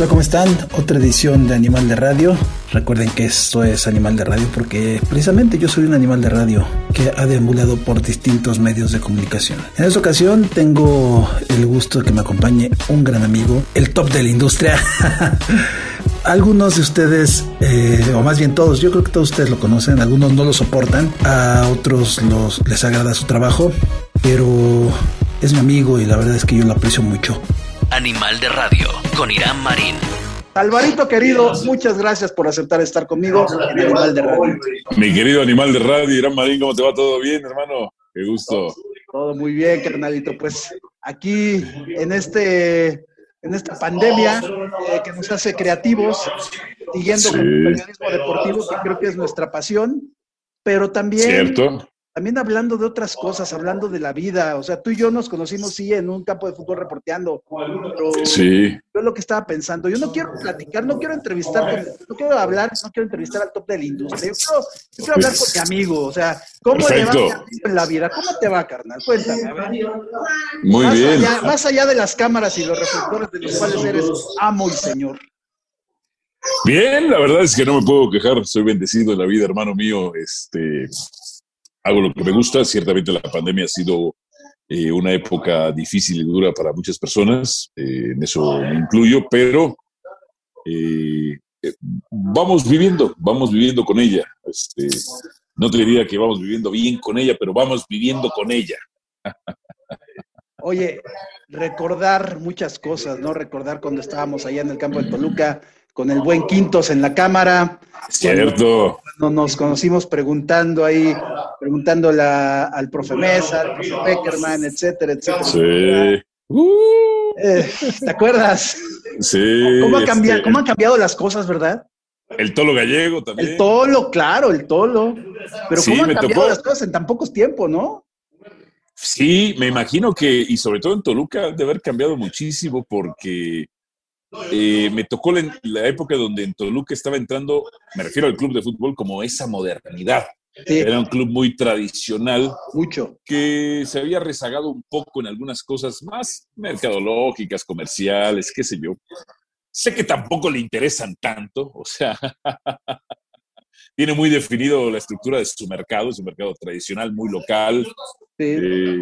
Hola, ¿cómo están? Otra edición de Animal de Radio. Recuerden que esto es Animal de Radio porque precisamente yo soy un animal de radio que ha deambulado por distintos medios de comunicación. En esta ocasión tengo el gusto de que me acompañe un gran amigo, el top de la industria. Algunos de ustedes, eh, o más bien todos, yo creo que todos ustedes lo conocen, algunos no lo soportan, a otros los, les agrada su trabajo, pero es mi amigo y la verdad es que yo lo aprecio mucho. Animal de Radio con Irán Marín. Alvarito querido, muchas gracias por aceptar estar conmigo en Animal de Radio. Mi querido Animal de Radio, Irán Marín, ¿cómo te va? ¿Todo bien, hermano? Qué gusto. Todo muy bien, carnalito. Pues aquí en este en esta pandemia eh, que nos hace creativos, siguiendo con el periodismo deportivo, que creo que es nuestra pasión, pero también Cierto también hablando de otras cosas, hablando de la vida. O sea, tú y yo nos conocimos, sí, en un campo de fútbol reporteando. Pero sí. Yo lo que estaba pensando, yo no quiero platicar, no quiero entrevistar, no quiero hablar, no quiero entrevistar al top de la industria. Yo quiero, yo quiero hablar con mi amigo. O sea, ¿cómo le va en la vida? ¿Cómo te va, carnal? Cuéntame. A ver. Muy más bien. Allá, más allá de las cámaras y los reflectores de los cuales eres amo y señor. Bien, la verdad es que no me puedo quejar. Soy bendecido en la vida, hermano mío. Este hago lo que me gusta. Ciertamente la pandemia ha sido eh, una época difícil y dura para muchas personas, eh, en eso me incluyo, pero eh, vamos viviendo, vamos viviendo con ella. Este, no te diría que vamos viviendo bien con ella, pero vamos viviendo con ella. Oye, recordar muchas cosas, ¿no? Recordar cuando estábamos allá en el campo de Toluca, con el buen Quintos en la cámara. Cierto. Cuando nos conocimos preguntando ahí, preguntando al profe Mesa, al profe Peckerman, etcétera, etcétera. Sí. Eh, ¿Te acuerdas? Sí. ¿Cómo, ha cambiado, este ¿Cómo han cambiado las cosas, verdad? El tolo gallego también. El tolo, claro, el tolo. Pero ¿cómo han cambiado las cosas en tan pocos tiempo, no? Sí, me imagino que, y sobre todo en Toluca, de haber cambiado muchísimo porque eh, me tocó la, la, época donde en Toluca estaba entrando, me refiero al club de fútbol, como esa modernidad. Era un club muy tradicional. Mucho. Que se había rezagado un poco en algunas cosas más mercadológicas, comerciales, qué sé yo. Sé que tampoco le interesan tanto, o sea, tiene muy definido la estructura de su mercado, es un mercado tradicional, muy local. Sí. Eh,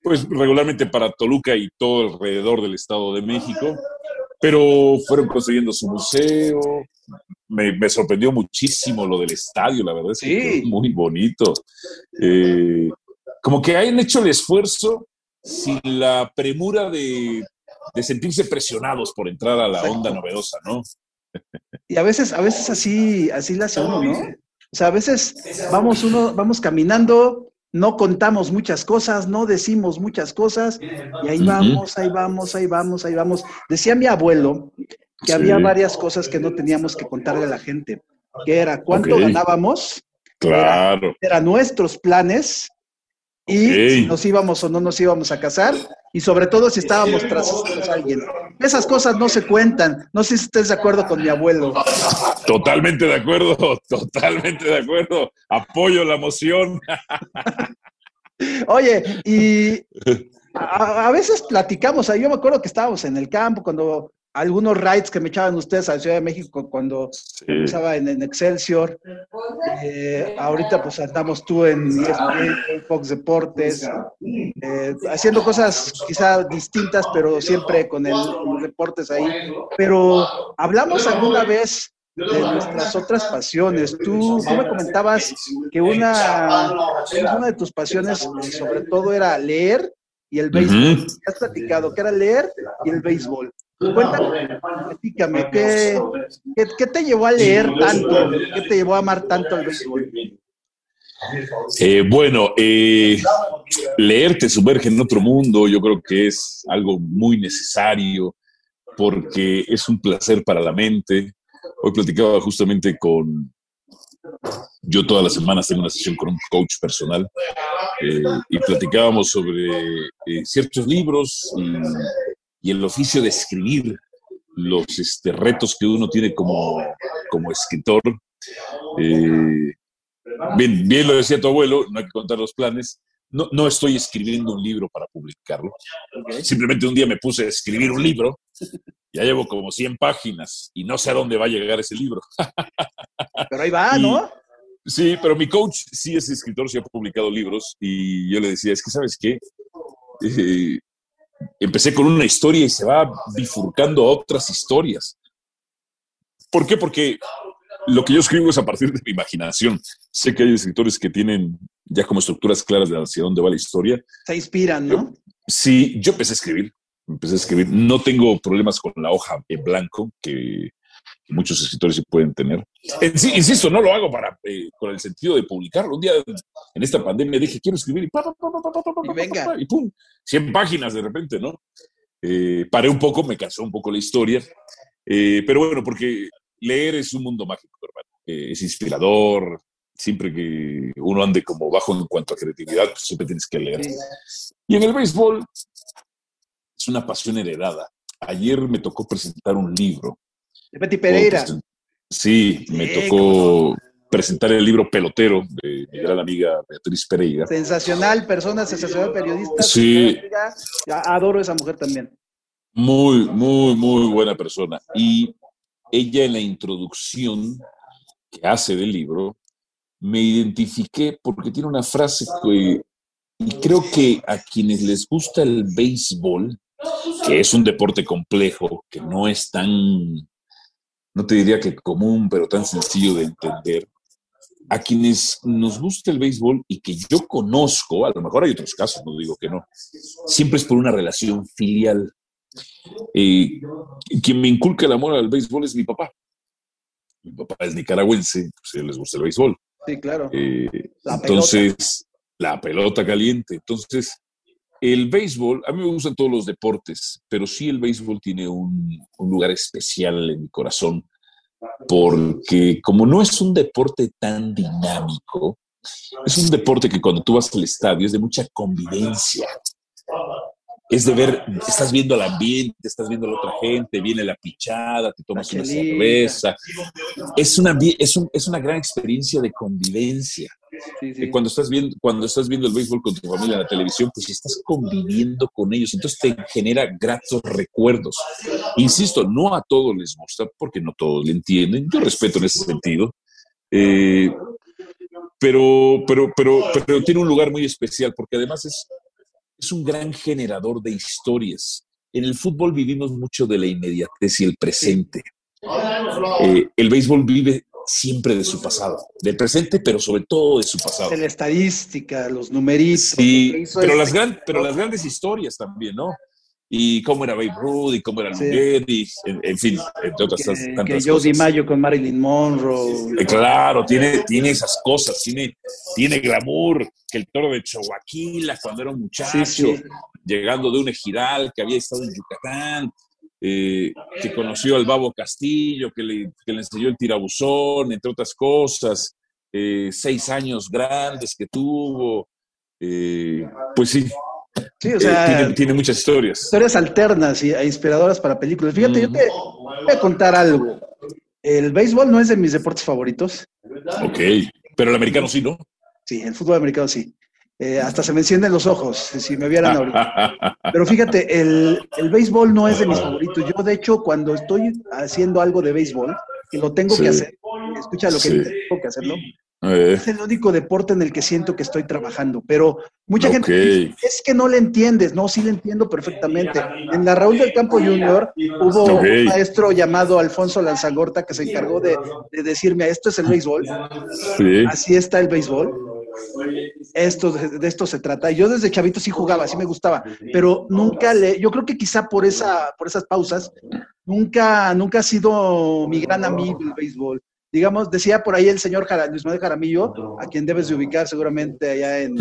pues regularmente para Toluca y todo alrededor del Estado de México pero fueron construyendo su museo. Me, me, sorprendió muchísimo lo del estadio, la verdad es que sí. muy bonito. Eh, como que hayan hecho el esfuerzo sin la premura de, de sentirse presionados por entrar a la Exacto. onda novedosa, ¿no? Y a veces, a veces así, así la hace uno, ¿no? O sea, a veces vamos uno, vamos caminando, no contamos muchas cosas, no decimos muchas cosas, y ahí vamos, ahí vamos, ahí vamos, ahí vamos. Decía mi abuelo que Sí. había varias cosas que no teníamos que contarle a la gente, que era cuánto ganábamos, Claro. eran nuestros planes, y si nos íbamos o no nos íbamos a casar, y sobre todo si estábamos tras, tras alguien. Esas cosas no se cuentan. No sé si estés de acuerdo con mi abuelo. Totalmente de acuerdo, totalmente de acuerdo. Apoyo la moción. Oye, y a, a veces platicamos, yo me acuerdo que estábamos en el campo cuando algunos rides que me echaban ustedes a la Ciudad de México cuando estaba en, en Excelsior. Eh, ahorita pues andamos tú en ESPN, en Fox Deportes, eh, haciendo cosas quizá distintas, pero siempre con el, los deportes ahí. Pero hablamos alguna vez de nuestras otras pasiones. Tú, tú me comentabas que una, una de tus pasiones eh, sobre todo era leer y el béisbol. Ujú. Has platicado que era leer y el béisbol. Cuéntame, platícame, ¿qué, qué, qué te llevó a leer tanto? ¿Qué te llevó a amar tanto el béisbol? Eh, bueno, eh, leer te sumerge en otro mundo, yo creo que es algo muy necesario porque es un placer para la mente. Hoy platicaba justamente con, yo todas las semanas tengo una sesión con un coach personal eh, y platicábamos sobre eh, ciertos libros y, y el oficio de escribir, los este, retos que uno tiene como, como escritor. Eh, bien, bien lo decía tu abuelo, no hay que contar los planes. no, no estoy escribiendo un libro para publicarlo. Simplemente un día me puse a escribir un libro. Ya llevo como 100 páginas y no sé a dónde va a llegar ese libro. Pero ahí va, ¿no? Sí, pero mi coach sí es escritor, sí ha publicado libros y yo le decía, es que sabes qué, eh, empecé con una historia y se va bifurcando a otras historias. ¿Por qué? Porque lo que yo escribo es a partir de mi imaginación. Sé que hay escritores que tienen ya como estructuras claras de hacia dónde va la historia. Se inspiran, ¿no? sí, yo empecé a escribir. Empecé a escribir. No tengo problemas con la hoja en blanco que muchos escritores sí pueden tener. insisto, no lo hago para eh, con el sentido de publicarlo. Un día en esta pandemia dije, quiero escribir y, y, venga. y pum, 100 páginas de repente, ¿no? Eh, paré un poco, me cansó un poco la historia, eh, pero bueno, porque leer es un mundo mágico, hermano. es inspirador, siempre que uno ande como bajo en cuanto a creatividad, pues siempre tienes que leer. Y en el béisbol es una pasión heredada. Ayer me tocó presentar un libro. De Betty Pereira. Sí, me tocó presentar el libro Pelotero de mi gran amiga Beatriz Pereira. Sensacional, persona, sensacional periodista. Sí. Adoro a esa mujer también. Muy, muy, muy buena persona. Y ella en la introducción que hace del libro, me identifiqué porque tiene una frase que, y creo que a quienes les gusta el béisbol, que es un deporte complejo, que no es tan, no te diría que común, pero tan sencillo de entender, a quienes nos gusta el béisbol y que yo conozco, a lo mejor hay otros casos, no digo que no, siempre es por una relación filial. Eh, quien me inculca el amor al béisbol es mi papá. Mi papá es nicaragüense, pues les gusta el béisbol. Sí, claro. Eh, entonces, la pelota caliente. Entonces, el béisbol, a mí me gustan todos los deportes, pero sí el béisbol tiene un, lugar especial en mi corazón, porque como no es un deporte tan dinámico, es un deporte que cuando tú vas al estadio es de mucha convivencia es de ver, estás viendo el ambiente, estás viendo a la otra gente, viene la pichada, te tomas una cerveza. Es una, es, es una gran experiencia de convivencia. Cuando, estás viendo, cuando estás viendo el béisbol con tu familia en la televisión, pues estás conviviendo con ellos, entonces te genera gratos recuerdos. Insisto, no a todos les gusta, porque no todos le entienden, yo respeto en ese sentido, eh, pero, pero, pero, pero tiene un lugar muy especial, porque además es, es un gran generador de historias. En el fútbol vivimos mucho de la inmediatez y el presente. Eh, el béisbol vive siempre de su pasado, del presente, pero sobre todo de su pasado. De la estadística, los numeritos. Sí, pero, las pero las grandes historias también, ¿no? Y cómo era Babe Ruth y cómo era sí. en, fin, entre otras que, tantas que Joe Mayo con Marilyn Monroe. Eh, claro, tiene, tiene esas cosas, tiene, tiene glamour, que el toro de Chihuahua cuando era un muchacho, llegando de un ejidal que había estado en Yucatán, eh, que conoció al Babo Castillo, que le, que le enseñó el tirabuzón, entre otras cosas, eh, seis años grandes que tuvo, pues sí, Sí, o sea, tiene, muchas historias. Historias alternas e inspiradoras para películas. Fíjate, yo te voy a contar algo. El béisbol no es de mis deportes favoritos. Ok, pero el americano sí, ¿no? Sí, el fútbol americano sí. Eh, hasta se me encienden los ojos, si me vieran ahorita. Pero fíjate, el, el, béisbol no es de mis favoritos. Yo, de hecho, cuando estoy haciendo algo de béisbol, y lo tengo que hacer, escucha lo que tengo que hacerlo, eh. Es el único deporte en el que siento que estoy trabajando, pero mucha gente dice, es que no le entiendes, no, sí le entiendo perfectamente. En la Raúl del Campo Junior hubo un maestro llamado Alfonso Lanzagorta que se encargó de, decirme, esto es el béisbol, así está el béisbol, esto, de, esto se trata. Yo desde chavito sí jugaba, sí me gustaba, pero nunca le, yo creo que quizá por, esa, por esas pausas, nunca, nunca ha sido mi gran amigo el béisbol digamos, decía por ahí el señor Luis Manuel Jaramillo, a quien debes de ubicar seguramente allá en,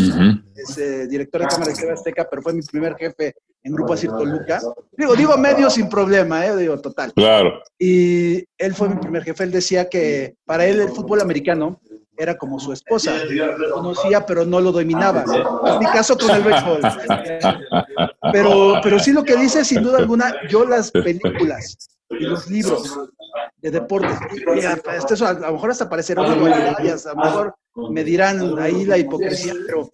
ese director de Cámara de TV Azteca, pero fue mi primer jefe en Grupo Asir Toluca. Digo, digo medio sin problema, ¿eh? digo, total. Claro. Y él fue mi primer jefe, él decía que para él el fútbol americano era como su esposa, lo conocía pero no lo dominaba. En mi caso con el béisbol. Pero, pero sí lo que dice, sin duda alguna, yo las películas y los libros de deportes. esto a, lo mejor hasta parecerá una a lo mejor me dirán ahí la hipocresía, pero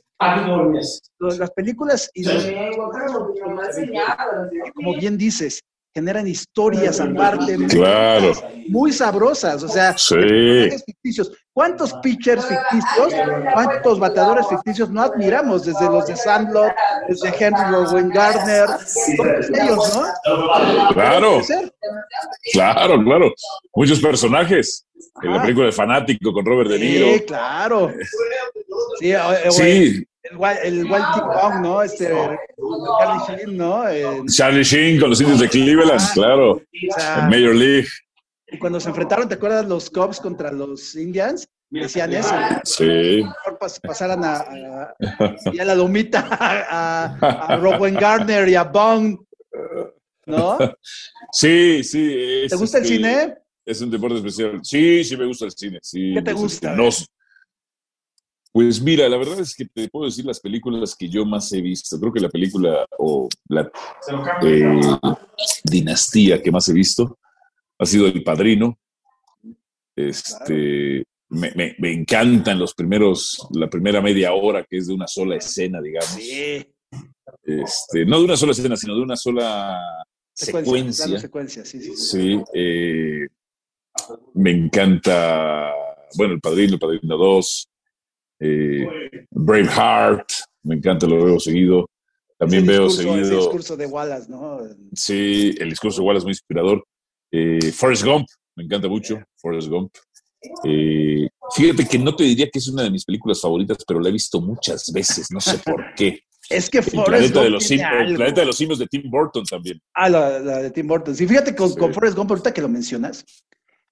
Las películas y como bien dices, generan historias aparte claro. muy sabrosas, o sea, ficticios. ¿Cuántos pitchers ficticios, cuántos bateadores ficticios no admiramos desde los de Sandlot, desde Henry Rowan Gardner, todos ellos, ¿no? Claro, claro, claro. Muchos personajes. En la película de Fanático con Robert De Niro. Sí, claro. Sí, sí el, Wild Kong, ¿no? Este, Charlie Sheen, ¿no? Charlie Sheen con los indios de Cleveland, claro. O Major League. Y cuando se enfrentaron, ¿te acuerdas los Cubs contra los Indians? Decían eso. Sí. Mejor pasaran a, a, a, la lomita a, a Robin Gardner y a Bong, ¿no? Sí, sí. ¿Te gusta el este, cine? Es un deporte especial. Sí, sí me gusta el cine. Sí, ¿Qué te gusta? No, pues mira, la verdad es que te puedo decir las películas que yo más he visto. Creo que la película o la eh, dinastía que más he visto ha sido El Padrino. Este, me, me, encantan los primeros, la primera media hora que es de una sola escena, digamos. Este, no de una sola escena, sino de una sola secuencia. secuencia. sí, sí. sí eh, me encanta, bueno, El Padrino, El Padrino 2. Eh, Braveheart, me encanta, lo veo seguido. También veo seguido. El discurso de Wallace, ¿no? Sí, el discurso de Wallace es muy inspirador. Eh, Forrest Gump, me encanta mucho, Forrest Gump. Eh, fíjate que no te diría que es una de mis películas favoritas, pero la he visto muchas veces, no sé por qué. Es que Forrest el planeta, de los el planeta de los simios de Tim Burton también. Ah, la, de Tim Burton. Sí, fíjate con, con Forrest Gump, ahorita que lo mencionas,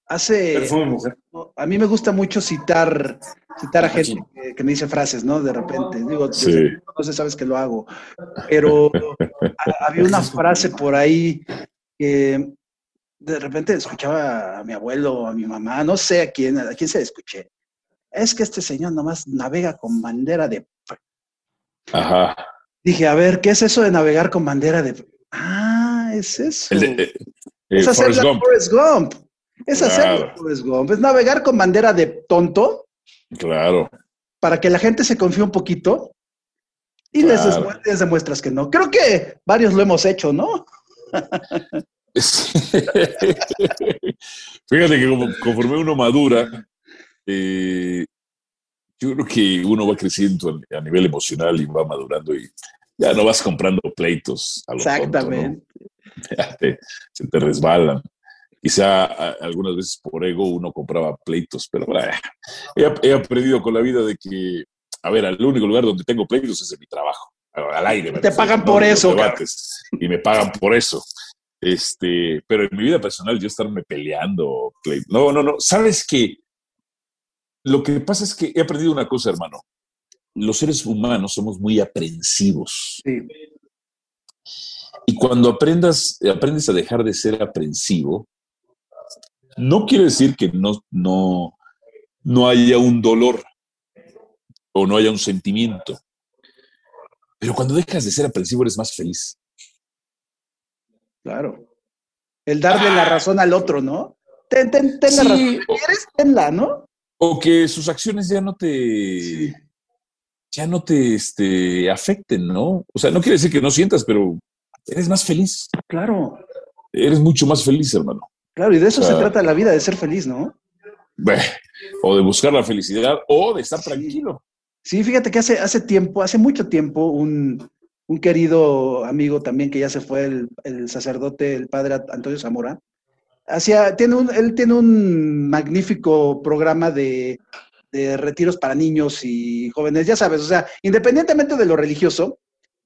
hace. A mí me gusta mucho citar citar a gente que, me dice frases, ¿no? De repente. Digo, no sé, sabes que lo hago. Pero había una frase por ahí que de repente escuchaba a mi abuelo, a mi mamá, no sé a quién, a quién se escuché. Es que este señor nomás navega con bandera de. Ajá. Dije, a ver, ¿qué es eso de navegar con bandera de.? Ah, es eso. Eh, es hacer la Forrest Gump. Es hacer Forrest Gump. Es navegar con bandera de tonto Claro. Para que la gente se confíe un poquito y les, demuestras que no. Creo que varios lo hemos hecho, ¿no? Fíjate que conforme uno madura, eh, yo creo que uno va creciendo a nivel emocional y va madurando y ya no vas comprando pleitos. Exactamente. se te resbalan. Quizá algunas veces por ego uno compraba pleitos, pero he, aprendido con la vida de que, a ver, el único lugar donde tengo pleitos es en mi trabajo, al aire. Te pagan por eso. y me pagan por eso. Este, pero en mi vida personal yo estarme peleando, no, no, no. ¿Sabes qué? Lo que pasa es que he aprendido una cosa, hermano. Los seres humanos somos muy aprensivos. Sí. Y cuando aprendas, aprendes a dejar de ser aprensivo, no quiere decir que no, no, no haya un dolor o no haya un sentimiento. Pero cuando dejas de ser aprensivo eres más feliz. Claro. El darle la razón al otro, ¿no? Ten, ten, ten la razón. ¿Quieres? Tenla, ¿no? O que sus acciones ya no te. Ya no te este, afecten, ¿no? O sea, no quiere decir que no sientas, pero eres más feliz. Claro. Eres mucho más feliz, hermano. Claro, y de eso se trata la vida, de ser feliz, ¿no? O de buscar la felicidad o de estar tranquilo. Sí, fíjate que hace, hace tiempo, hace mucho tiempo, un, querido amigo también que ya se fue, el, sacerdote, el padre Antonio Zamora, hacía, tiene un, él tiene un magnífico programa de, de retiros para niños y jóvenes, ya sabes, o sea, independientemente de lo religioso,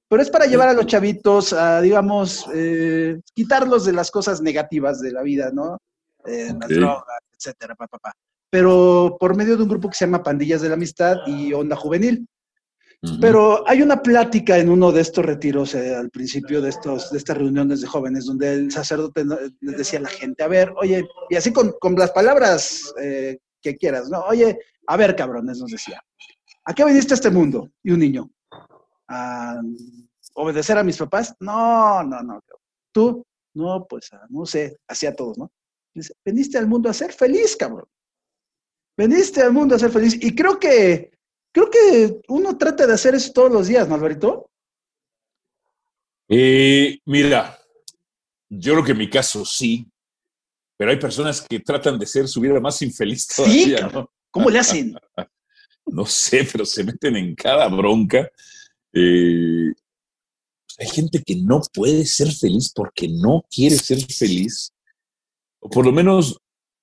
pero es para llevar a los chavitos a, digamos, eh, quitarlos de las cosas negativas de la vida, ¿no? Eh, las drogas, etcétera, papá. Pero por medio de un grupo que se llama Pandillas de la Amistad y Onda Juvenil. Pero hay una plática en uno de estos retiros, eh, al principio de, estos, de estas reuniones de jóvenes, donde el sacerdote les decía a la gente, a ver, oye, y así con, con las palabras que quieras, ¿no? Oye, a ver, cabrones, nos decía, ¿a qué viniste a este mundo? Y un niño, a obedecer a mis papás. No, no, no. Tú, no, pues no sé, hacía todos, ¿no? Dice, veniste al mundo a ser feliz, cabrón. Veniste al mundo a ser feliz. Y creo que creo que uno trata de hacer eso todos los días, ¿no, Alvarito? Eh, mira, yo creo que en mi caso sí, pero hay personas que tratan de ser su vida más infeliz todavía, ¿no? ¿Cómo le hacen? no sé, pero se meten en cada bronca. Eh, hay gente que no puede ser feliz porque no quiere ser feliz, o por lo menos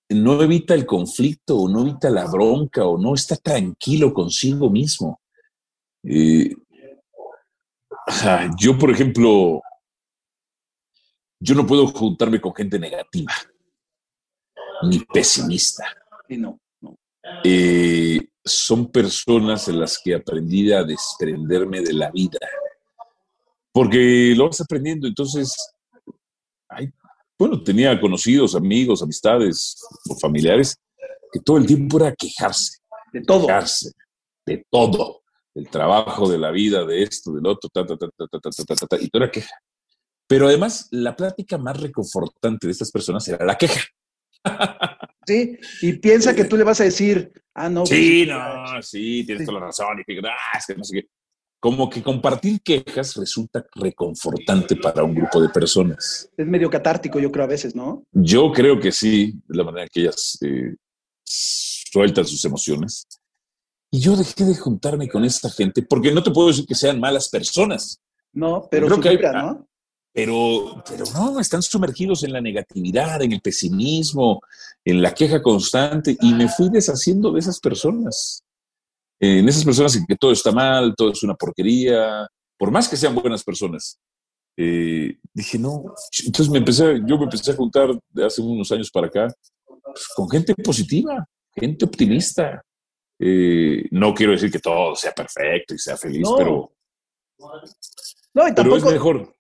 no evita el conflicto, o no evita la bronca, o no está tranquilo consigo mismo. Eh, yo, por ejemplo, yo no puedo juntarme con gente negativa, ni pesimista. no, eh, son personas en las que aprendí a desprenderme de la vida. Porque lo vas aprendiendo, entonces, bueno, tenía conocidos, amigos, amistades o familiares que todo el tiempo era quejarse. De todo. Quejarse, de todo. Del trabajo, de la vida, de esto, del otro, ta, ta, ta, ta, ta, ta, ta, ta, y todo era queja. Pero además, la plática más reconfortante de estas personas era la queja. Sí, y piensa que tú le vas a decir, ah, no. Sí, pues, no, sí, tienes toda la razón. Y que, ah, es que no sé qué. Como que compartir quejas resulta reconfortante para un grupo de personas. Es medio catártico, yo creo, a veces, ¿no? Yo creo que sí, de la manera que ellas eh, sueltan sus emociones. Y yo dejé de juntarme con esta gente, porque no te puedo decir que sean malas personas. No, pero creo que hay, ¿no? Pero, pero no, están sumergidos en la negatividad, en el pesimismo, en la queja constante, y me fui deshaciendo de esas personas. En esas personas en que todo está mal, todo es una porquería, por más que sean buenas personas. Eh, dije, no. Entonces me empecé, yo me empecé a juntar de hace unos años para acá pues, con gente positiva, gente optimista. Eh, no quiero decir que todo sea perfecto y sea feliz, pero, no, y tampoco, es mejor.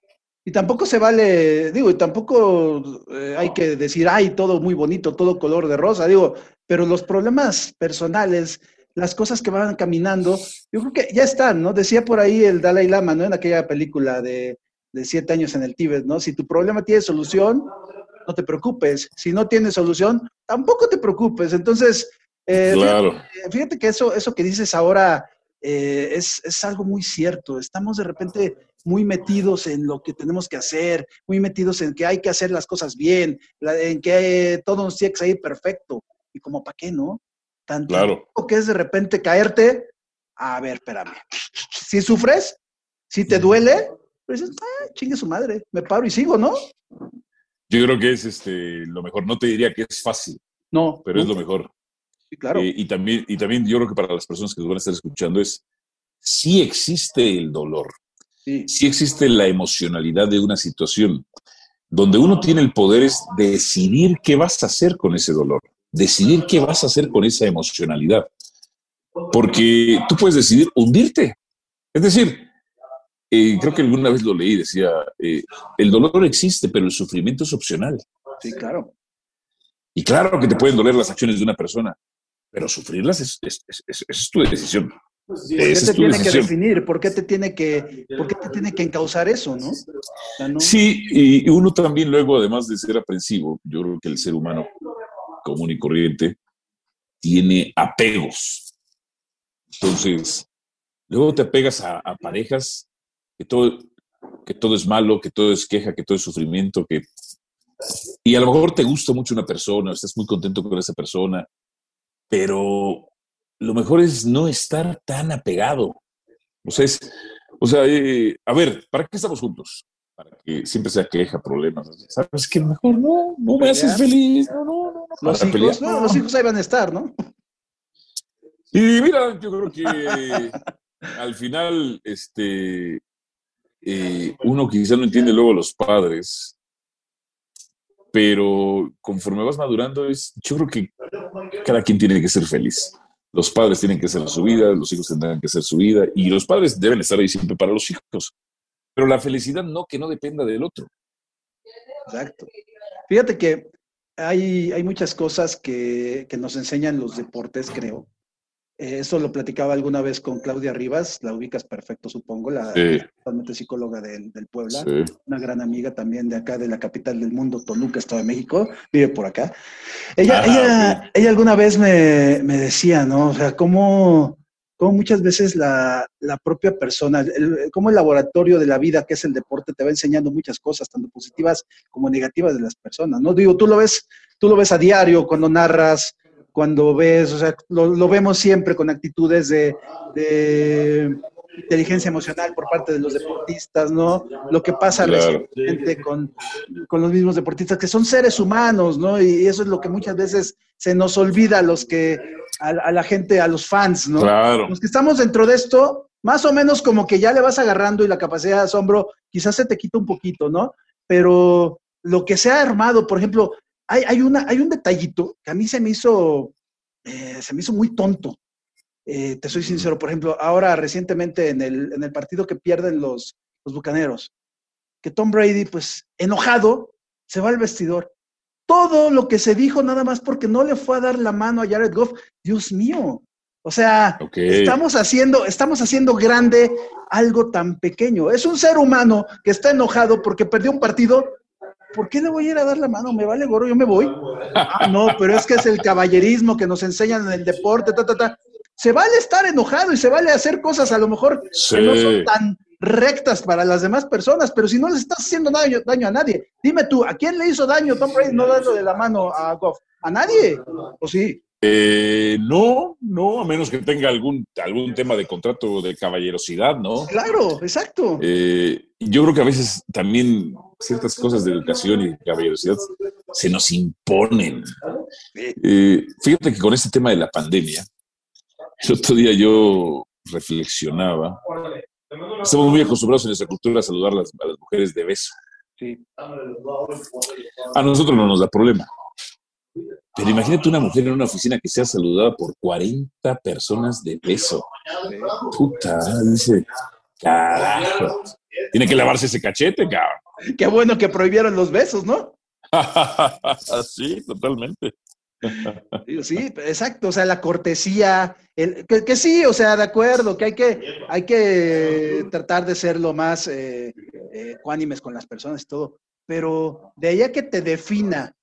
Y tampoco se vale, digo, y tampoco eh, hay que decir, ay, todo muy bonito, todo color de rosa, digo, pero los problemas personales, las cosas que van caminando, yo creo que ya están, ¿no? Decía por ahí el Dalai Lama, ¿no? En aquella película de, de siete años en el Tíbet, ¿no? Si tu problema tiene solución, no te preocupes. Si no tiene solución, tampoco te preocupes. Entonces, eh, fíjate, que eso, eso que dices ahora eh, es, es, algo muy cierto. Estamos de repente muy metidos en lo que tenemos que hacer, muy metidos en que hay que hacer las cosas bien, en que todo nos tiene que salir perfecto. Y como, ¿para qué, no? Tanto claro. que es de repente caerte, a ver, espérame. Si sufres, si te duele, pues dices, ah, chingue su madre, me paro y sigo, ¿no? Yo creo que es este, lo mejor. No te diría que es fácil. No. Pero es lo mejor. Sí, claro. Eh, y, también, y también yo creo que para las personas que nos van a estar escuchando es, sí existe el dolor, sí. sí existe la emocionalidad de una situación, donde uno tiene el poder es decidir qué vas a hacer con ese dolor decidir qué vas a hacer con esa emocionalidad. Porque tú puedes decidir hundirte. Es decir, eh, creo que alguna vez lo leí, decía, eh, el dolor existe, pero el sufrimiento es opcional. Sí, claro. Y claro que te pueden doler las acciones de una persona, pero sufrirlas es, es, tu decisión. ¿Por qué te tiene que definir? ¿Por qué te tiene que, por qué te tiene que encauzar eso, no? Sí, y uno también luego, además de ser aprensivo, yo creo que el ser humano común y corriente, tiene apegos. Entonces, luego te apegas a, parejas que todo, que todo es malo, que todo es queja, que todo es sufrimiento, que... Y a lo mejor te gusta mucho una persona, estás muy contento con esa persona, pero lo mejor es no estar tan apegado. O sea, o sea eh, a ver, ¿para qué estamos juntos? para que siempre sea queja, problemas. ¿Sabes que mejor no? No me haces feliz. No, no, no. los, hijos, no los hijos ahí van a estar, ¿no? Y mira, yo creo que al final, este, eh, uno quizá no entiende luego a los padres, pero conforme vas madurando, es, yo creo que cada quien tiene que ser feliz. Los padres tienen que ser su vida, los hijos tendrán que ser su vida, y los padres deben estar ahí siempre para los hijos. Pero la felicidad no, que no dependa del otro. Exacto. Fíjate que hay, hay muchas cosas que, que, nos enseñan los deportes, creo. Eh, eso lo platicaba alguna vez con Claudia Rivas, la ubicas perfecto, supongo, la totalmente psicóloga del, del Puebla, una gran amiga también de acá, de la capital del mundo, Toluca, Estado de México, vive por acá. Ella, ella, ella alguna vez me, me, decía, ¿no? O sea, ¿cómo, como muchas veces la, propia persona, como el laboratorio de la vida que es el deporte te va enseñando muchas cosas, tanto positivas como negativas de las personas, ¿no? Digo, tú lo ves, tú lo ves a diario cuando narras, cuando ves, o sea, lo, vemos siempre con actitudes de, inteligencia emocional por parte de los deportistas, ¿no? Lo que pasa recientemente con, con, los mismos deportistas, que son seres humanos, ¿no? Y eso es lo que muchas veces se nos olvida a los que, a, la gente, a los fans, ¿no? Claro. Los que estamos dentro de esto, más o menos como que ya le vas agarrando y la capacidad de asombro quizás se te quita un poquito, ¿no? Pero lo que se ha armado, por ejemplo, hay, hay, una, hay un detallito que a mí se me hizo, eh, se me hizo muy tonto. Eh, te soy sincero, por ejemplo, ahora recientemente en el, en el partido que pierden los, los Bucaneros, que Tom Brady, pues enojado, se va al vestidor todo lo que se dijo nada más porque no le fue a dar la mano a Jared Goff. Dios mío. O sea, estamos haciendo, estamos haciendo grande algo tan pequeño. Es un ser humano que está enojado porque perdió un partido. ¿Por qué le voy a ir a dar la mano? Me vale gorro, yo me voy. Ah, no, pero es que es el caballerismo que nos enseñan en el deporte, ta, ta, ta. Se vale estar enojado y se vale hacer cosas a lo mejor que no son tan rectas para las demás personas, pero si no les estás haciendo daño, daño a nadie, dime tú, ¿a quién le hizo daño Tom Brady no darle de la mano a Goff? ¿A nadie? ¿O sí? Eh, no, no, a menos que tenga algún, algún tema de contrato de caballerosidad, ¿no? Claro, exacto. Eh, yo creo que a veces también ciertas cosas de educación y caballerosidad se nos imponen. Eh, fíjate que con este tema de la pandemia, el otro día yo reflexionaba Estamos muy acostumbrados en nuestra cultura a saludar a las, mujeres de beso. A nosotros no nos da problema. Pero imagínate una mujer en una oficina que sea saludada por 40 personas de beso. Puta, dice, carajo. Tiene que lavarse ese cachete, cabrón. Qué bueno que prohibieron los besos, ¿no? sí, totalmente. Sí, exacto, o sea, la cortesía, el, que, sí, o sea, de acuerdo, que hay que, hay que tratar de ser lo más eh, eh con las personas y todo, pero de ahí a que te defina,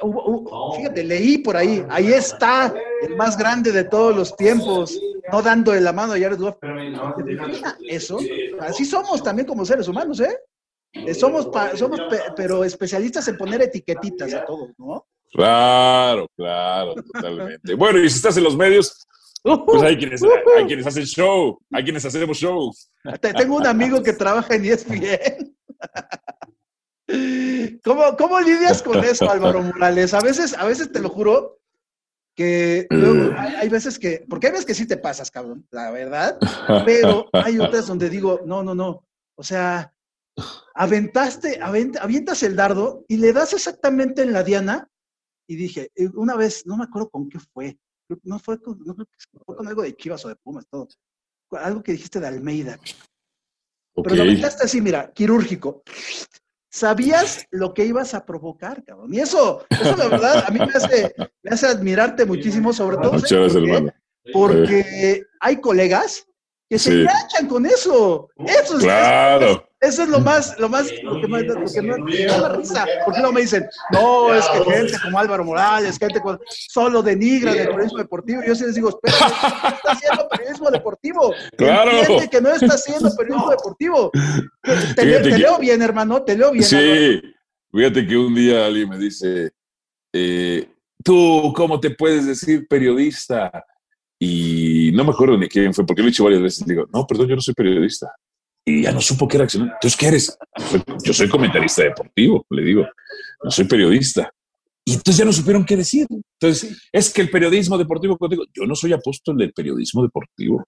o fíjate, leí por ahí, ahí está el más grande de todos los tiempos, no dando la mano a Jared Goff, eso, así somos también como seres humanos, ¿eh? eh somos, somos pero especialistas en poner etiquetitas a todos, ¿no? Claro, claro, totalmente. Bueno, y si estás en los medios, pues hay quienes, hay quienes hacen show, hay quienes hacemos show. Tengo un amigo que trabaja en ESPN. ¿Cómo, ¿Cómo lidias con eso, Álvaro Morales? A veces, a veces te lo juro que hay, veces que, porque hay veces que sí te pasas, cabrón, la verdad, pero hay otras donde digo, no, no, no, o sea, aventaste, avientas el dardo y le das exactamente en la diana y dije, eh, una vez, no me acuerdo con qué fue, no fue con, no fue con algo de Chivas o de Pumas, todo. Algo que dijiste de Almeida. Pero lo metiste así, mira, quirúrgico. Sabías lo que ibas a provocar, cabrón. Y eso, eso la verdad, a mí me hace, me hace admirarte muchísimo, sobre todo. Porque hay colegas que se enganchan con eso. Eso es, claro. Eso es lo más, lo más, lo que, más, lo que me da risa. Porque no me dicen, no, es que gente como Álvaro Morales, gente con, solo denigra del periodismo deportivo. Yo sí les digo, espera, no está haciendo periodismo deportivo. Claro. Entiende que no está haciendo periodismo deportivo. Te, leo bien, hermano, te leo bien. Sí, fíjate que un día alguien me dice, eh, tú, ¿cómo te puedes decir periodista? Y no me acuerdo ni quién fue, porque lo he dicho varias veces. Digo, no, perdón, yo no soy periodista y ya no supo qué reaccionar. Entonces, ¿qué eres? Yo soy comentarista deportivo, le digo, no soy periodista. Y entonces ya no supieron qué decir. Entonces, es que el periodismo deportivo, yo no soy apóstol del periodismo deportivo.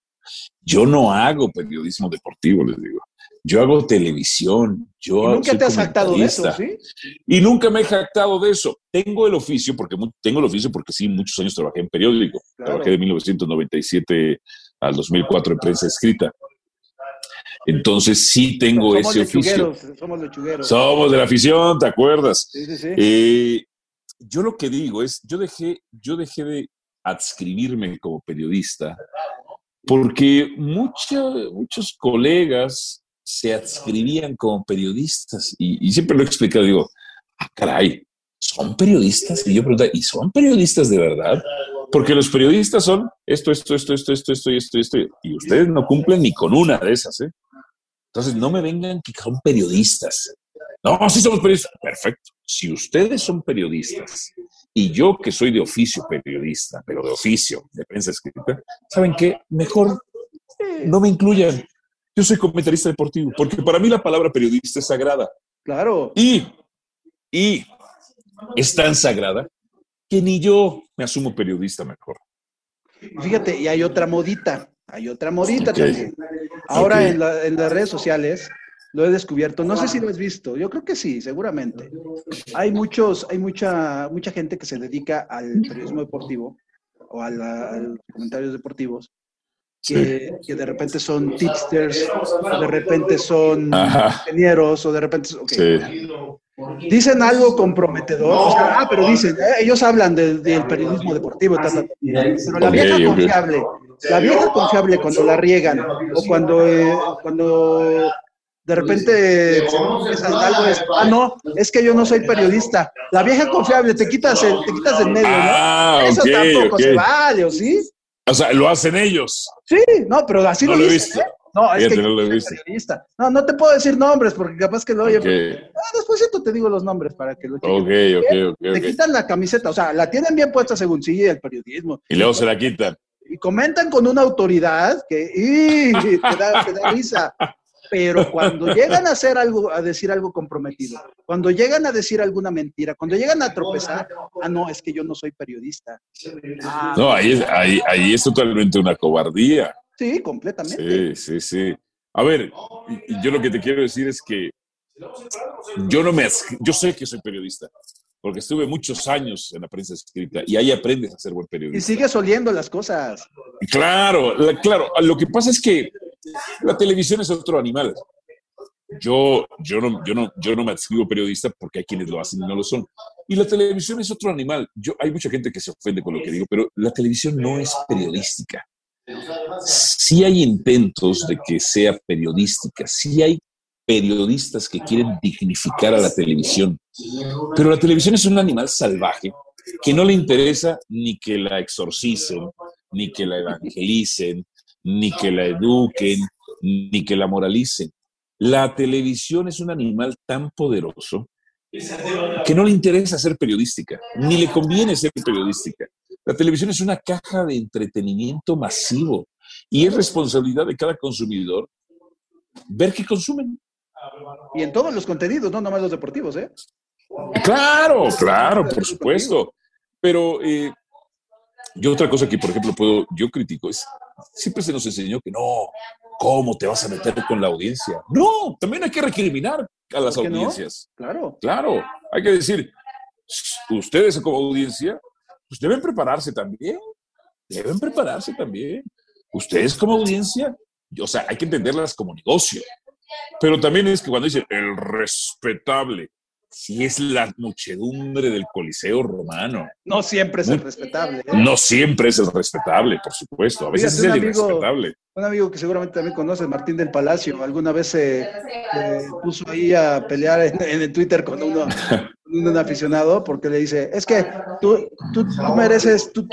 Yo no hago periodismo deportivo, les digo. Yo hago televisión. Yo ¿Y nunca te has jactado de eso, ¿sí? Y nunca me he jactado de eso. Tengo el oficio, porque tengo el oficio porque sí, muchos años trabajé en periódico. Trabajé de 1997 al 2004 en prensa escrita. Entonces sí tengo ese oficio. Somos lechugueros. Somos de la afición, ¿te acuerdas? Sí, sí, sí. Eh, yo lo que digo es, yo dejé, yo dejé de adscribirme como periodista porque muchos colegas se adscribían como periodistas y, siempre lo he explicado, digo, ah, caray, ¿son periodistas? Y yo pregunto, ¿y son periodistas de verdad? Porque los periodistas son esto, esto, esto, esto, esto, esto, esto, esto, y ustedes no cumplen ni con una de esas, ¿eh? Entonces, no me vengan que son periodistas. No, sí somos periodistas. Perfecto. Si ustedes son periodistas y yo que soy de oficio periodista, pero de oficio, de prensa escrita, ¿saben qué? Mejor no me incluyan. Yo soy comentarista deportivo, porque para mí la palabra periodista es sagrada. Claro. Y, y es tan sagrada que ni yo me asumo periodista mejor. Fíjate, y hay otra modita, hay otra modita también. Ahora en, en las redes sociales lo he descubierto. No sé si lo has visto. Yo creo que sí, seguramente. Hay muchos, hay mucha, mucha gente que se dedica al periodismo deportivo o a, los comentarios deportivos. Que, que, de repente son tipsters, o de repente son ingenieros, o de repente. Dicen algo comprometedor, o sea, ah, pero dicen, eh, ellos hablan del periodismo deportivo, pero la vieja confiable, la vieja confiable cuando la riegan, o cuando, eh, cuando de repente algo es, ah, no, es que yo no soy periodista. La vieja confiable, te quitas el, te quitas el medio, ¿no? Ah, Eso tampoco se vale, ¿o sí? O sea, lo hacen ellos. Sí, no, pero así no lo, visto. ¿eh? No, es que no lo visto. periodista. No, no te puedo decir nombres porque capaz que lo oye. Ah, después te digo los nombres para que lo chequen. Ok, ok, ok. Te quitan la camiseta, o sea, la tienen bien puesta según sí el periodismo. Y luego se la quitan. Y comentan con una autoridad que te, da, te da risa pero cuando llegan a hacer algo, a decir algo comprometido, cuando llegan a decir alguna mentira, cuando llegan a tropezar, ah, no, es que yo no soy periodista. Ah, no, ahí es, ahí, ahí es totalmente una cobardía. Sí, completamente. Sí, sí, sí. A ver, yo lo que te quiero decir es que yo no me, yo sé que soy periodista, porque estuve muchos años en la prensa escrita y ahí aprendes a ser buen periodista. Y sigues oliendo las cosas. Claro, claro. Lo que pasa es que la televisión es otro animal. Yo, yo, no, yo, no, yo no me adscribo periodista porque hay quienes lo hacen y no lo son. Y la televisión es otro animal. Yo, hay mucha gente que se ofende con lo que digo, pero la televisión no es periodística. Sí hay intentos de que sea periodística, sí hay periodistas que quieren dignificar a la televisión, pero la televisión es un animal salvaje que no le interesa ni que la exorcicen, ni que la evangelicen, ni que la eduquen, ni que la moralicen. La televisión es un animal tan poderoso que no le interesa ser periodística, ni le conviene ser periodística. La televisión es una caja de entretenimiento masivo y es responsabilidad de cada consumidor ver qué consumen. Y en todos los contenidos, no nomás los deportivos, ¿eh? Claro, claro, por supuesto. Pero eh, yo otra cosa que, por ejemplo, puedo, yo critico es, siempre se nos enseñó que no, ¿cómo te vas a meter con la audiencia? No, también hay que recriminar a las audiencias. Claro. Claro, hay que decir, ustedes como audiencia, pues deben prepararse también, deben prepararse también. Ustedes como audiencia, o sea, hay que entenderlas como negocio. Pero también es que cuando dicen el respetable, si es la muchedumbre del Coliseo romano. No siempre es el respetable. ¿eh? No siempre es el respetable, por supuesto. A veces es el irrespetable. Un amigo que seguramente también conoces, Martín del Palacio, alguna vez se puso ahí a pelear en, el Twitter con uno, un aficionado porque le dice, es que tú, tú, mereces, tú,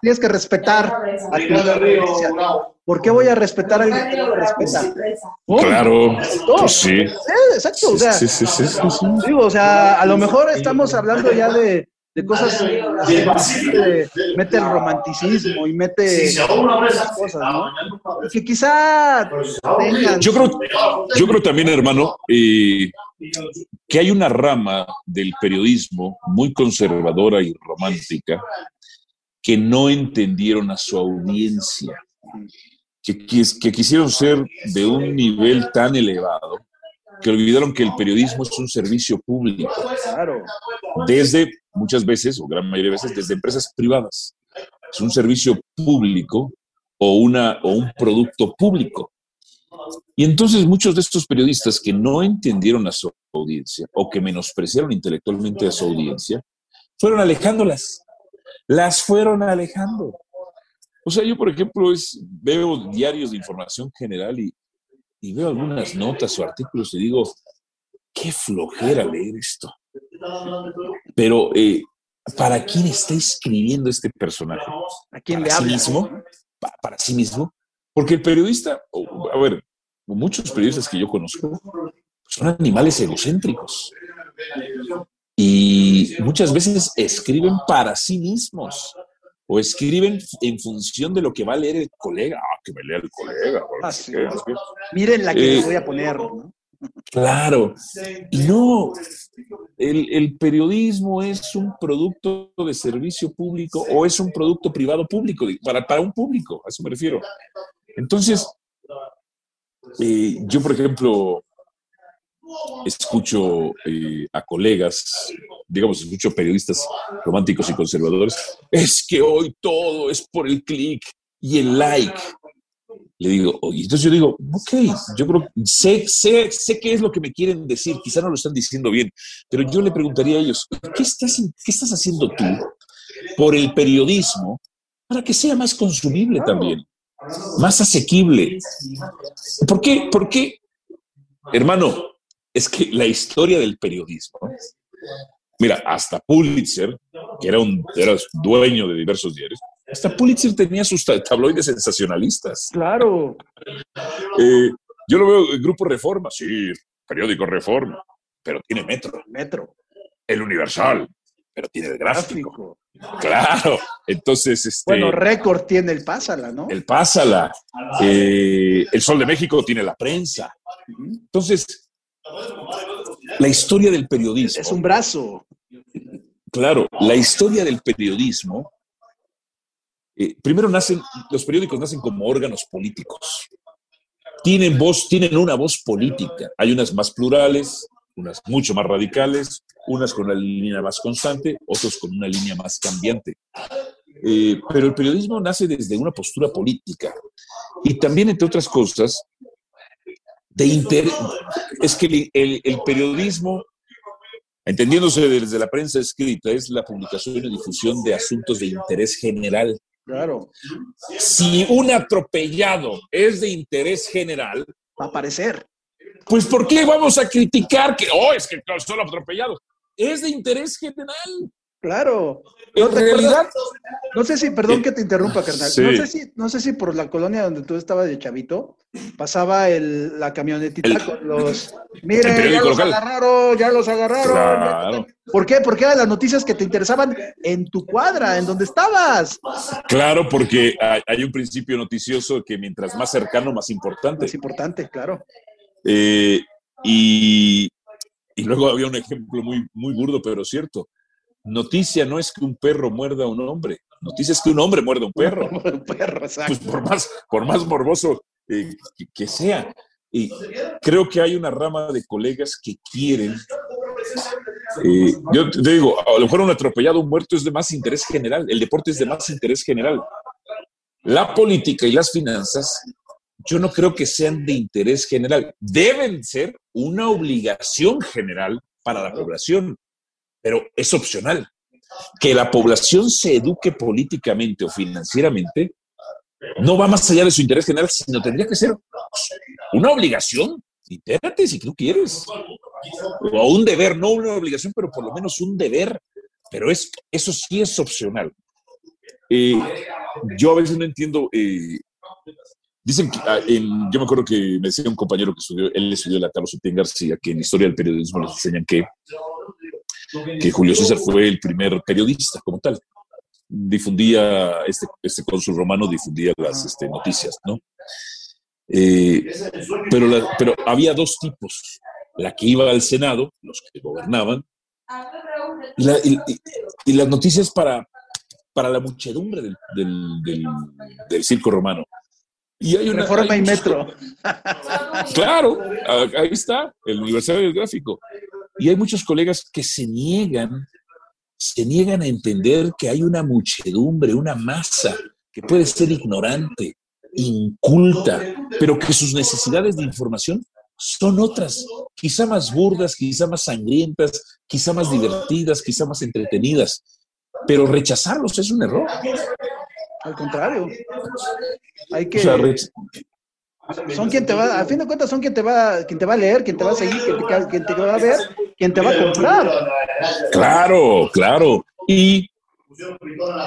tienes que respetar a tu audiencia. ¿Por qué voy a respetar a alguien que no me respeta? Claro, pues sí. exacto, o sea, sí, sí, sí, digo, o sea, a lo mejor estamos hablando ya de, de cosas de, mete el romanticismo y mete cosas, ¿no? que quizá tengan... Yo creo, yo creo también, hermano, eh, que hay una rama del periodismo muy conservadora y romántica que no entendieron a su audiencia, que, que quisieron ser de un nivel tan elevado que olvidaron que el periodismo es un servicio público. Desde muchas veces, o gran mayoría de veces, desde empresas privadas. Es un servicio público o, una, o un producto público. Y entonces muchos de estos periodistas que no entendieron a su audiencia o que menospreciaron intelectualmente a su audiencia, fueron alejándolas. Las fueron alejando. O sea, yo, por ejemplo, es, veo diarios de información general y, y veo algunas notas o artículos y digo, qué flojera leer esto. Pero eh, ¿para quién está escribiendo este personaje? ¿A quién ¿Para le sí habla? mismo? ¿Para, para sí mismo? Porque el periodista, a ver, muchos periodistas que yo conozco son animales egocéntricos. Y muchas veces escriben para sí mismos o escriben en función de lo que va a leer el colega. Ah, que me lea el colega. Ah, sí. Miren la que Eh, les voy a poner, ¿no? Claro. Y no, el, el periodismo es un producto de servicio público o es un producto privado público, para, para un público, a eso me refiero. Entonces, eh, yo, por ejemplo, escucho eh, a colegas, digamos, escucho periodistas románticos y conservadores, es que hoy todo es por el clic y el like. Le digo, oye, entonces yo digo, ok, yo creo, sé, sé, sé qué es lo que me quieren decir, quizá no lo están diciendo bien, pero yo le preguntaría a ellos, ¿qué estás, qué estás haciendo tú por el periodismo para que sea más consumible también, más asequible? ¿Por qué? ¿Por qué? Hermano, es que la historia del periodismo, mira, hasta Pulitzer, que era un era dueño de diversos diarios, hasta Pulitzer tenía sus ta- tabloides sensacionalistas. Claro. Eh, yo lo veo en Grupo Reforma, sí, periódico Reforma, pero tiene Metro, Metro. el Universal, pero tiene el gráfico. Gráfico. Claro, entonces, este, Bueno, récord tiene el Pásala, ¿no? el Pásala, eh, el Sol de México tiene la prensa. Entonces, la historia del periodismo. Es un brazo. Claro, la historia del periodismo, eh, primero nacen, los periódicos nacen como órganos políticos. Tienen voz, tienen una voz política. Hay unas más plurales, unas mucho más radicales, unas con una línea más constante, otros con una línea más cambiante. Eh, pero el periodismo nace desde una postura política y también, entre otras cosas, de interés. Es que el- el- el periodismo entendiéndose desde la prensa escrita, es la publicación y difusión de asuntos de interés general. Claro. Si un atropellado es de interés general, Va a aparecer. pues ¿por qué vamos a criticar que, oh, es que solo atropellado? Es de interés general. Claro. En ¿No te realidad, No sé si, perdón que te interrumpa, carnal. Sí. No, sé si, no sé si por la colonia donde tú estabas de chavito, pasaba el, la camionetita El- con los. Miren, ya los local". agarraron, ya los agarraron. Claro. ¿Por qué? Porque eran las noticias que te interesaban en tu cuadra, en donde estabas. claro, porque hay, hay un principio noticioso que mientras más cercano, más importante. Es importante, claro. Eh, y, y luego había un ejemplo muy, muy burdo, pero cierto. Noticia no es que un perro muerda a un hombre. Noticia es que un hombre muerda a un perro. Un perro, exacto. Pues por más, por más morboso eh, que, que sea. Y creo que hay una rama de colegas que quieren. eh, yo te digo, a lo mejor un atropellado, un muerto es de más interés general. El deporte es de más interés general. La política y las finanzas, yo no creo que sean de interés general. Deben ser una obligación general para la población, pero es opcional. Que la población se eduque políticamente o financieramente no va más allá de su interés general, sino tendría que ser una obligación. Entérate si tú quieres. O un deber, no una obligación, pero por lo menos un deber. Pero es, eso sí es opcional. Eh, yo a veces no entiendo. eh, dicen que, ah, yo me acuerdo que me decía un compañero que estudió, él estudió la Carlos Otín García, que en historia del periodismo les enseñan que, que Julio César fue el primer periodista como tal. Difundía, este, este cónsul romano difundía las este, noticias, ¿no? Eh, pero, la- pero había dos tipos. La que iba al Senado, los que gobernaban, y, la- y- y- y las noticias para, para la muchedumbre del, del- del- del circo romano. Y hay una, Reforma hay y metro. Claro, ah, ahí está, el Universal del Gráfico. Y hay muchos colegas que se niegan, se niegan a entender que hay una muchedumbre, una masa que puede ser ignorante, inculta, pero que sus necesidades de información son otras, quizá más burdas, quizá más sangrientas, quizá más divertidas, quizá más entretenidas. Pero rechazarlos es un error. Al contrario. Hay O que. sea, rech- Son quien te va, a fin de cuentas, son quien te va, quien te va a leer, quien te va a seguir, quien te, quien te va a ver, quien te va a comprar. Claro, claro. Y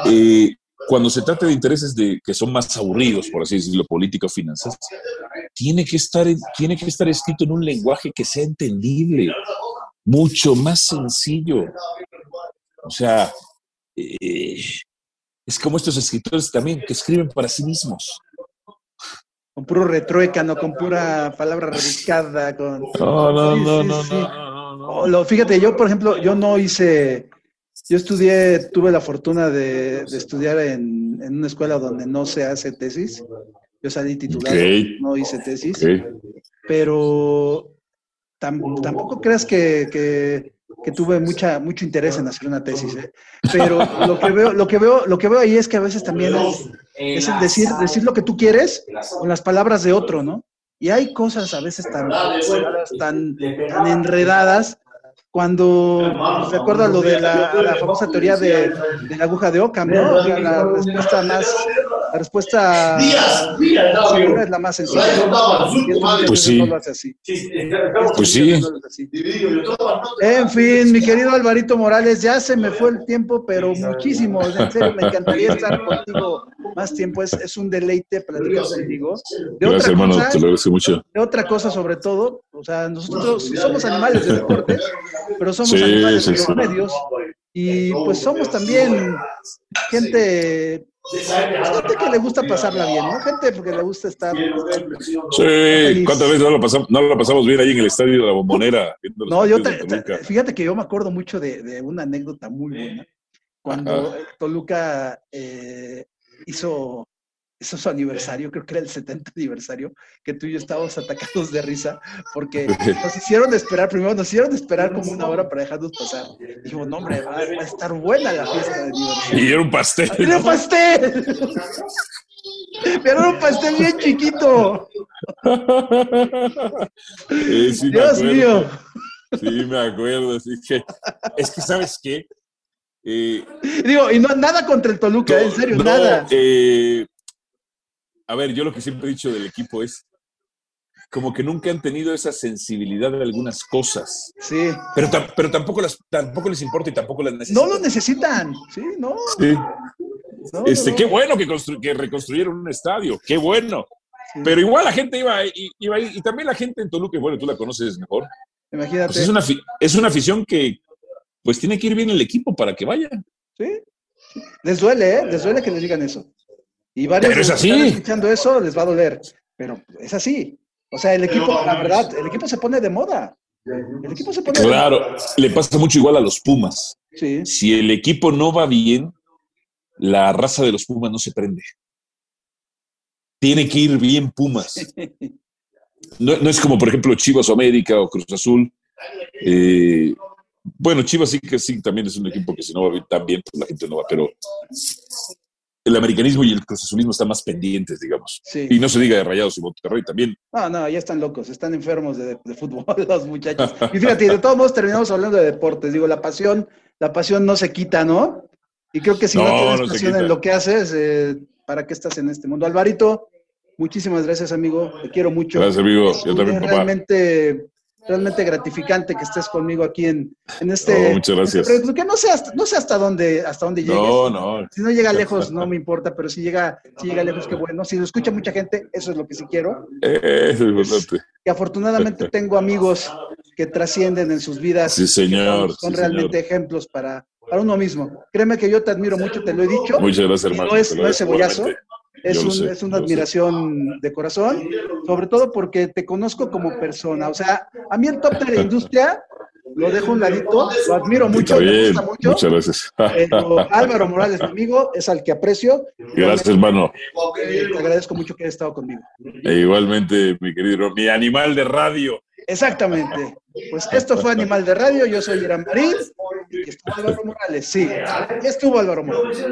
eh, cuando se trata de intereses de, que son más aburridos, por así decirlo, político finanzas, tiene que, estar, tiene que estar escrito en un lenguaje que sea entendible, mucho más sencillo. O sea, eh, es como estos escritores también que escriben para sí mismos. Con puro retruécano, con pura palabra rebuscada, con... No, no, no, no, no, no, Fíjate, yo, por ejemplo, yo no hice yo estudié, tuve la fortuna de, estudiar en, una escuela donde no se hace tesis. Yo salí titulado, no hice tesis. Pero tampoco creas que, tuve mucha, mucho interés en hacer una tesis. ¿eh? Pero lo que, veo, lo, que veo, lo que veo ahí es que a veces también es, el decir, decir lo que tú quieres con las palabras de otro, ¿no? Y hay cosas a veces tan, tan, tan enredadas cuando recuerda lo de la, famosa teoría de, la aguja de Ockham, ¿no? La respuesta más, la respuesta segura es la más sencilla. Pues sí. Pues sí. En fin, mi querido Alvarito Morales, ya se me fue el tiempo, pero muchísimo. En serio, me encantaría estar contigo más tiempo. Es, es un deleite platicar contigo. De Gracias, hermano, te lo agradezco mucho. De otra cosa, sobre todo, o sea, nosotros somos animales de deporte, pero somos animales de los medios y pues somos también gente, gente que le gusta pasarla bien, ¿no? Gente porque le gusta estar. Sí, ¿cuántas veces no lo, pasamos, no pasamos bien ahí en el estadio de la Bombonera? No, yo fíjate que yo me acuerdo mucho de, de una anécdota muy buena. Cuando Toluca eh, hizo eso es su aniversario, creo que era el 70 aniversario, que tú y yo estábamos atacados de risa, porque nos hicieron esperar, primero nos hicieron esperar como una hora para dejarnos pasar. Dijimos, no, hombre, va, a estar buena la fiesta de aniversario. Y era un pastel. ¡Era un pastel! Pero era un pastel bien chiquito. Dios mío. Sí, me acuerdo. es que, ¿sabes qué? Eh, Digo, y no nada contra el Toluca, en serio, nada. Eh, a ver, yo lo que siempre he dicho del equipo es como que nunca han tenido esa sensibilidad de algunas cosas. Sí. Pero, pero tampoco, las, tampoco les importa y tampoco las necesitan. No lo necesitan, sí, no. Sí. este, Qué bueno que, que, reconstruyeron un estadio, qué bueno. Pero igual la gente iba, iba, y también la gente en Toluca, bueno, tú la conoces mejor. Imagínate. Pues es, una, es una afición que pues tiene que ir bien el equipo para que vaya. Sí. Les duele, ¿eh? Les duele que les digan eso. Y varios pero es así. escuchando eso les va a doler. Pero es así. O sea, el equipo, la verdad, el equipo se pone de moda. El equipo se pone Claro, le pasa mucho igual a los Pumas. Sí. Si el equipo no va bien, la raza de los Pumas no se prende. Tiene que ir bien Pumas. No, es como, por ejemplo, Chivas o América o Cruz Azul. Eh, bueno, Chivas sí que sí, también es un equipo que si no va tan bien, pues la gente no va, pero el americanismo y el cruzazulismo están más pendientes, digamos. Y no se diga de Rayados y Monterrey también. No, no, ya están locos, están enfermos de, fútbol los muchachos. Y fíjate, de todos modos terminamos hablando de deportes. Digo, la pasión, la pasión no se quita, ¿no? Y creo que si no, tienes pasión en lo que haces, eh, ¿para qué estás en este mundo? Alvarito, muchísimas gracias, amigo. Te quiero mucho. Gracias, amigo. Yo también, papá. Realmente realmente gratificante que estés conmigo aquí en, en este. muchas gracias. Este que no sé hasta, no sé hasta dónde, hasta dónde llegues. No, no. Si no llega lejos, no me importa, pero si llega, si llega lejos, qué bueno. Si lo escucha mucha gente, eso es lo que sí quiero. eso es importante. Y afortunadamente tengo amigos que trascienden en sus vidas. Sí, señor. Son realmente ejemplos para, para uno mismo. Créeme que yo te admiro mucho, te lo he dicho. Muchas gracias, hermano. No es, no es cebollazo. Es, un, es, una admiración de corazón, sobre todo porque te conozco como persona. O sea, a mí el top de la industria lo dejo un ladito, lo admiro mucho, me gusta mucho. Muchas gracias. Álvaro Morales, mi amigo, es al que aprecio. Gracias, hermano. Eh, te agradezco mucho que hayas estado conmigo. E igualmente, mi querido, mi animal de radio. Exactamente. Pues esto fue Animal de Radio, yo soy Irán Marín y estuvo Álvaro Morales. Sí, estuvo Álvaro Morales.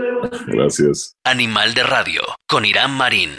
Gracias. Animal de Radio con Irán Marín.